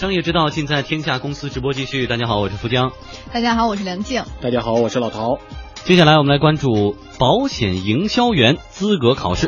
商业之道尽在天下公司直播继续。大家好，我是富江。大家好，我是梁静。大家好，我是老陶。接下来我们来关注保险营销员资格考试。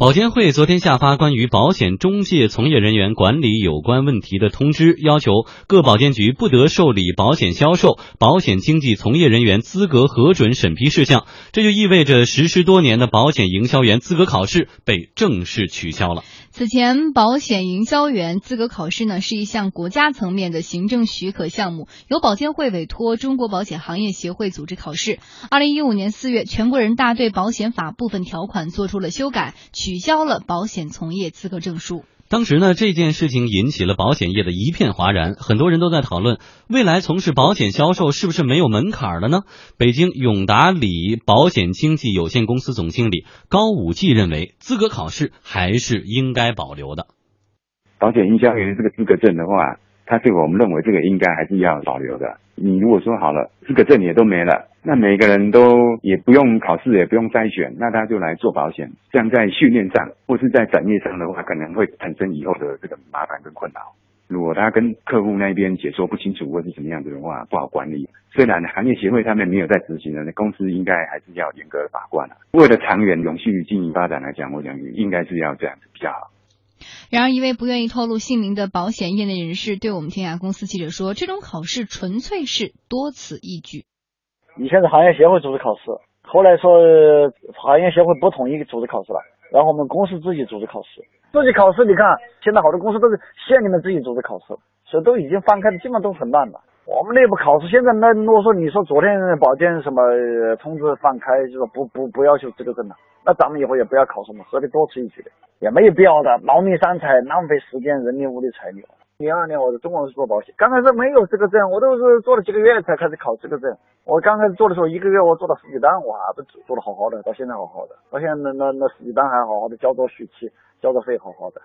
保监会昨天下发关于保险中介从业人员管理有关问题的通知，要求各保监局不得受理保险销售、保险经纪从业人员资格核准审批事项。这就意味着实施多年的保险营销员资格考试被正式取消了。此前，保险营销员资格考试呢是一项国家层面的行政许可项目，由保监会委托中国保险行业协会组织考试。二零一五年四月，全国人大对保险法部分条款做出了修改，取消了保险从业资格证书。当时呢，这件事情引起了保险业的一片哗然，很多人都在讨论，未来从事保险销售是不是没有门槛了呢？北京永达里保险经纪有限公司总经理高武纪认为，资格考试还是应该保留的。保险营销员这个资格证的话。他这个我们认为这个应该还是要保留的。你如果说好了，资格证也都没了，那每个人都也不用考试，也不用筛选，那他就来做保险。这样在训练上或是在展业上的话，可能会产生以后的这个麻烦跟困扰。如果他跟客户那边解说不清楚或是怎么样子的话，不好管理。虽然行业协会他们没有在执行的，那公司应该还是要严格把关的。为了长远永续经营发展来讲，我想应该是要这样子比较好。然而，一位不愿意透露姓名的保险业内人士对我们天涯公司记者说：“这种考试纯粹是多此一举。以前是行业协会组织考试，后来说行业协会不同意组织考试了，然后我们公司自己组织考试。自己考试，你看现在好多公司都是县里面自己组织考试，所以都已经放开的，基本上都很烂了。我们内部考试现在那如果说你说昨天保健什么通知放开，就说不不不要求资格证了，那咱们以后也不要考什么，何必多此一举的？也没有必要的，劳民伤财，浪费时间、人力、物力、财力。零二年我在中国人寿做保险，刚开始没有资格证，我都是做了几个月才开始考资格证。我刚开始做的时候，一个月我做了十几单，哇，都做的好好的，到现在好好的，到现在那那那十几单还好好的，交着续期，交着费好好的。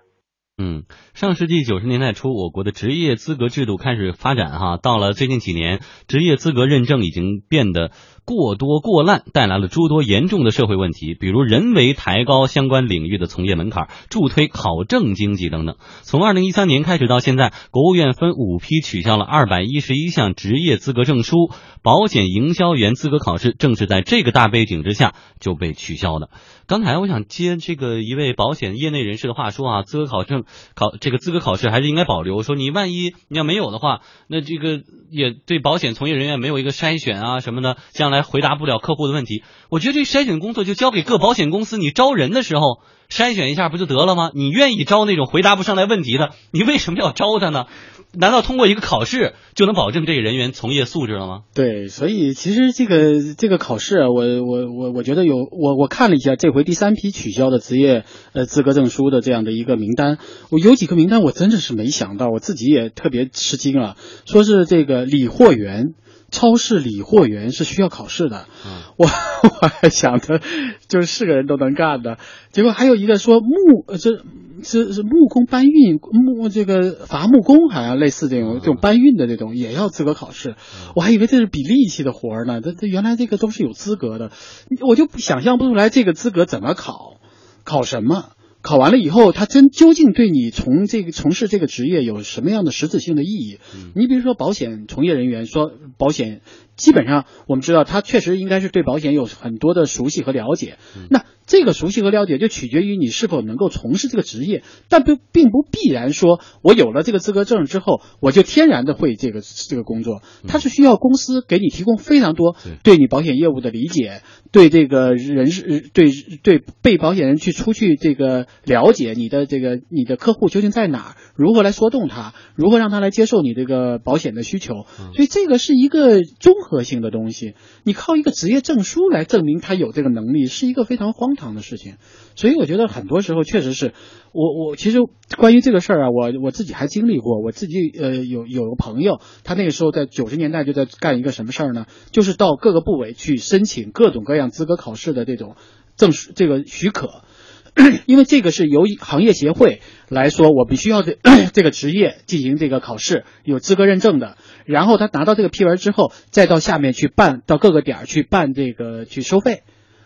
嗯，上世纪九十年代初，我国的职业资格制度开始发展哈，到了最近几年，职业资格认证已经变得过多过滥，带来了诸多严重的社会问题，比如人为抬高相关领域的从业门槛，助推考证经济等等。从二零一三年开始到现在，国务院分五批取消了二百一十一项职业资格证书，保险营销员资格考试正是在这个大背景之下就被取消的。刚才我想接这个一位保险业内人士的话说啊，资格考证考这个资格考试还是应该保留。说你万一你要没有的话，那这个也对保险从业人员没有一个筛选啊什么的，将来回答不了客户的问题。我觉得这筛选工作就交给各保险公司，你招人的时候筛选一下不就得了吗？你愿意招那种回答不上来问题的，你为什么要招他呢？难道通过一个考试就能保证这个人员从业素质了吗？对，所以其实这个这个考试啊，我我我我觉得有我我看了一下这回第三批取消的职业呃资格证书的这样的一个名单，我有几个名单我真的是没想到，我自己也特别吃惊了，说是这个理货员。超市理货员是需要考试的，我我还想着就是是个人都能干的，结果还有一个说木这这是木工搬运木这个伐木工，好像类似这种这种搬运的这种也要资格考试，我还以为这是比力气的活呢，这这原来这个都是有资格的，我就想象不出来这个资格怎么考，考什么。考完了以后，他真究竟对你从这个从事这个职业有什么样的实质性的意义？你比如说保险从业人员说保险，基本上我们知道他确实应该是对保险有很多的熟悉和了解。那这个熟悉和了解就取决于你是否能够从事这个职业，但不并不必然说我有了这个资格证之后我就天然的会这个这个工作。它是需要公司给你提供非常多对你保险业务的理解，对这个人事对对被保险人去出去这个。了解你的这个你的客户究竟在哪儿，如何来说动他，如何让他来接受你这个保险的需求，所以这个是一个综合性的东西。你靠一个职业证书来证明他有这个能力，是一个非常荒唐的事情。所以我觉得很多时候确实是我我其实关于这个事儿啊，我我自己还经历过，我自己呃有有个朋友，他那个时候在九十年代就在干一个什么事儿呢？就是到各个部委去申请各种各样资格考试的这种证书这个许可。因为这个是由行业协会来说，我必须要这 这个职业进行这个考试，有资格认证的。然后他拿到这个批文之后，再到下面去办，到各个点儿去办这个去收费。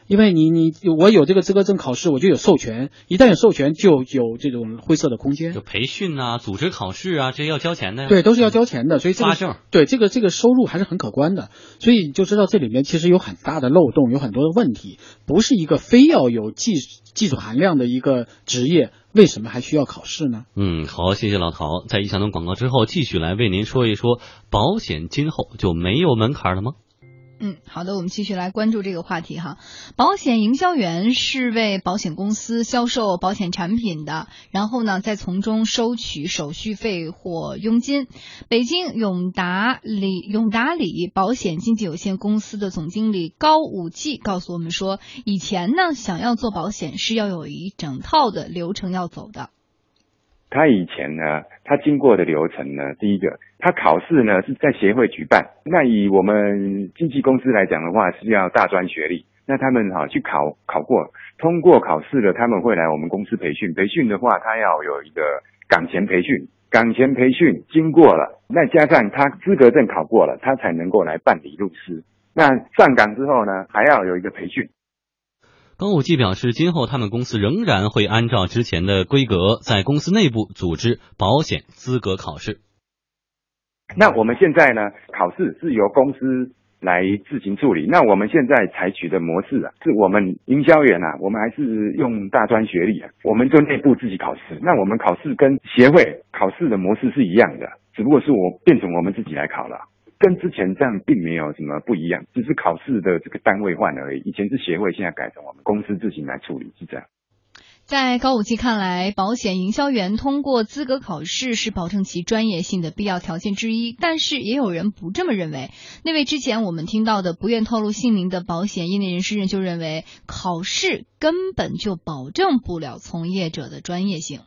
因为你你我有这个资格证考试，我就有授权，一旦有授权，就有这种灰色的空间。就培训啊，组织考试啊，这些要交钱的呀。对，都是要交钱的，所以这个对这个这个收入还是很可观的，所以你就知道这里面其实有很大的漏洞，有很多的问题，不是一个非要有技技术含量的一个职业，为什么还需要考试呢？嗯，好，谢谢老陶。在一小段广告之后，继续来为您说一说保险今后就没有门槛了吗？嗯，好的，我们继续来关注这个话题哈。保险营销员是为保险公司销售保险产品的，然后呢，再从中收取手续费或佣金。北京永达里永达里保险经纪有限公司的总经理高武纪告诉我们说，以前呢，想要做保险是要有一整套的流程要走的。他以前呢，他经过的流程呢，第一个，他考试呢是在协会举办。那以我们经纪公司来讲的话，是要大专学历。那他们哈去考考过，通过考试了，他们会来我们公司培训。培训的话，他要有一个岗前培训，岗前培训经过了，那加上他资格证考过了，他才能够来办理入师。那上岗之后呢，还要有一个培训。高武纪表示，今后他们公司仍然会按照之前的规格，在公司内部组织保险资格考试。那我们现在呢，考试是由公司来自行处理。那我们现在采取的模式啊，是我们营销员啊，我们还是用大专学历啊，我们就内部自己考试。那我们考试跟协会考试的模式是一样的，只不过是我变成我们自己来考了。跟之前这样并没有什么不一样，只是考试的这个单位换了而已。以前是协会，现在改成我们公司自行来处理，是这样。在高武纪看来，保险营销员通过资格考试是保证其专业性的必要条件之一，但是也有人不这么认为。那位之前我们听到的不愿透露姓名的保险业内人士就认为，考试根本就保证不了从业者的专业性。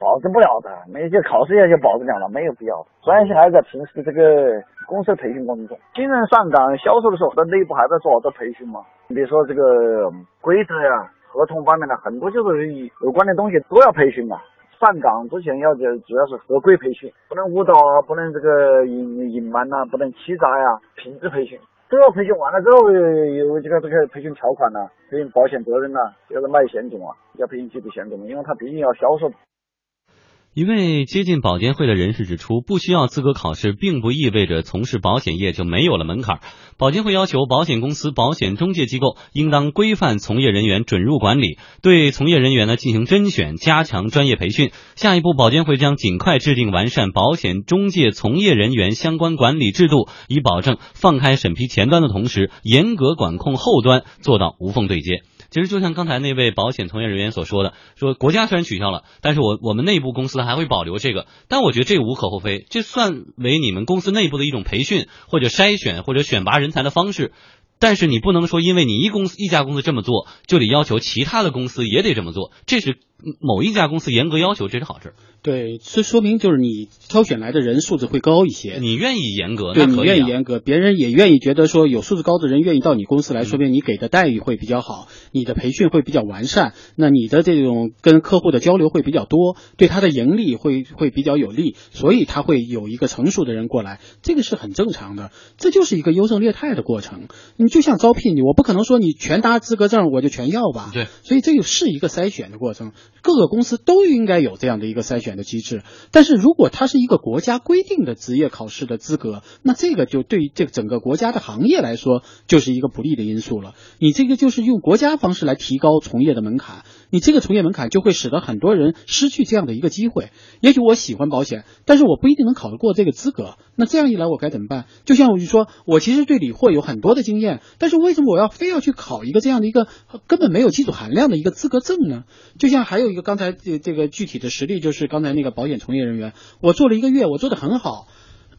保证不了的，没就考试一下就保证了了，没有必要。专业性还是在平时这个公司的培训过程中。新人上岗销售的时候，在内部还在做好多培训嘛。你比如说这个规则呀、合同方面的很多就是有关的东西都要培训嘛。上岗之前要就主要是合规培训，不能误导啊，不能这个隐隐瞒呐，不能欺诈呀，品质培训都要培训完了之后有这个这个培训条款呐，培训保险责任呐，要是卖险种啊，要培训基础险种，因为他毕竟要销售。一位接近保监会的人士指出，不需要资格考试，并不意味着从事保险业就没有了门槛。保监会要求保险公司、保险中介机构应当规范从业人员准入管理，对从业人员呢进行甄选，加强专业培训。下一步，保监会将尽快制定完善保险中介从业人员相关管理制度，以保证放开审批前端的同时，严格管控后端，做到无缝对接。其实就像刚才那位保险从业人员所说的，说国家虽然取消了，但是我我们内部公司还会保留这个。但我觉得这无可厚非，这算为你们公司内部的一种培训或者筛选或者选拔人才的方式。但是你不能说，因为你一公司一家公司这么做，就得要求其他的公司也得这么做。这是某一家公司严格要求，这是好事。对，这说明就是你挑选来的人素质会高一些。你愿意严格，对你愿意严格，别人也愿意觉得说有素质高的人愿意到你公司来，说明你给的待遇会比较好，你的培训会比较完善，那你的这种跟客户的交流会比较多，对他的盈利会会比较有利，所以他会有一个成熟的人过来，这个是很正常的，这就是一个优胜劣汰的过程。你就像招聘你，我不可能说你全拿资格证我就全要吧，对，所以这个是一个筛选的过程，各个公司都应该有这样的一个筛选的机制。但是如果它是一个国家规定的职业考试的资格，那这个就对这个整个国家的行业来说就是一个不利的因素了。你这个就是用国家方式来提高从业的门槛，你这个从业门槛就会使得很多人失去这样的一个机会。也许我喜欢保险，但是我不一定能考得过这个资格。那这样一来，我该怎么办？就像我就说，我其实对理货有很多的经验，但是为什么我要非要去考一个这样的一个根本没有技术含量的一个资格证呢？就像还有一个刚才这这个具体的实例，就是刚才那个保险从业人员，我做了一个月，我做的很好。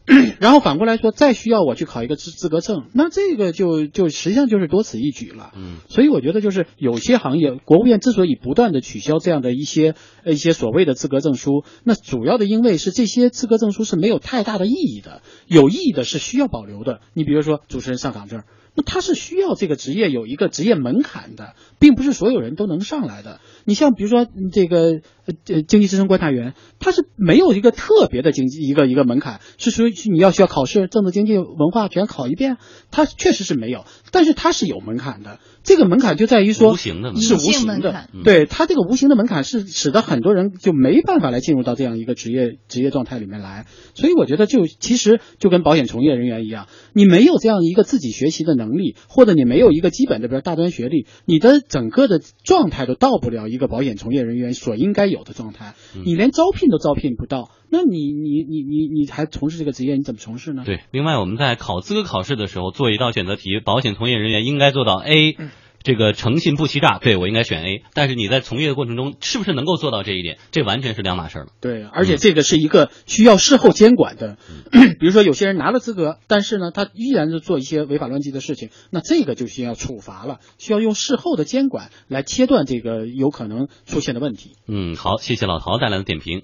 然后反过来说，再需要我去考一个资资格证，那这个就就实际上就是多此一举了。嗯，所以我觉得就是有些行业，国务院之所以不断的取消这样的一些呃一些所谓的资格证书，那主要的因为是这些资格证书是没有太大的意义的，有意义的是需要保留的。你比如说主持人上岗证，那他是需要这个职业有一个职业门槛的，并不是所有人都能上来的。你像比如说这个呃呃经济之声观察员，他是没有一个特别的经济一个一个门槛，是属于你要需要考试，政治经济文化全考一遍，他确实是没有，但是他是有门槛的。这个门槛就在于说，无形的门槛是无形的门槛，对它这个无形的门槛是使得很多人就没办法来进入到这样一个职业职业状态里面来。所以我觉得就其实就跟保险从业人员一样，你没有这样一个自己学习的能力，或者你没有一个基本的比如大专学历，你的整个的状态都到不了一个保险从业人员所应该有的状态，嗯你连招聘都招聘不到，那你你你你你还从事这个职业，你怎么从事呢？对，另外我们在考资格考试的时候做一道选择题，保险从业人员应该做到 A。这个诚信不欺诈，对我应该选 A。但是你在从业的过程中，是不是能够做到这一点，这完全是两码事儿了。对，而且这个是一个需要事后监管的。比如说，有些人拿了资格，但是呢，他依然是做一些违法乱纪的事情，那这个就需要处罚了，需要用事后的监管来切断这个有可能出现的问题。嗯，好，谢谢老陶带来的点评。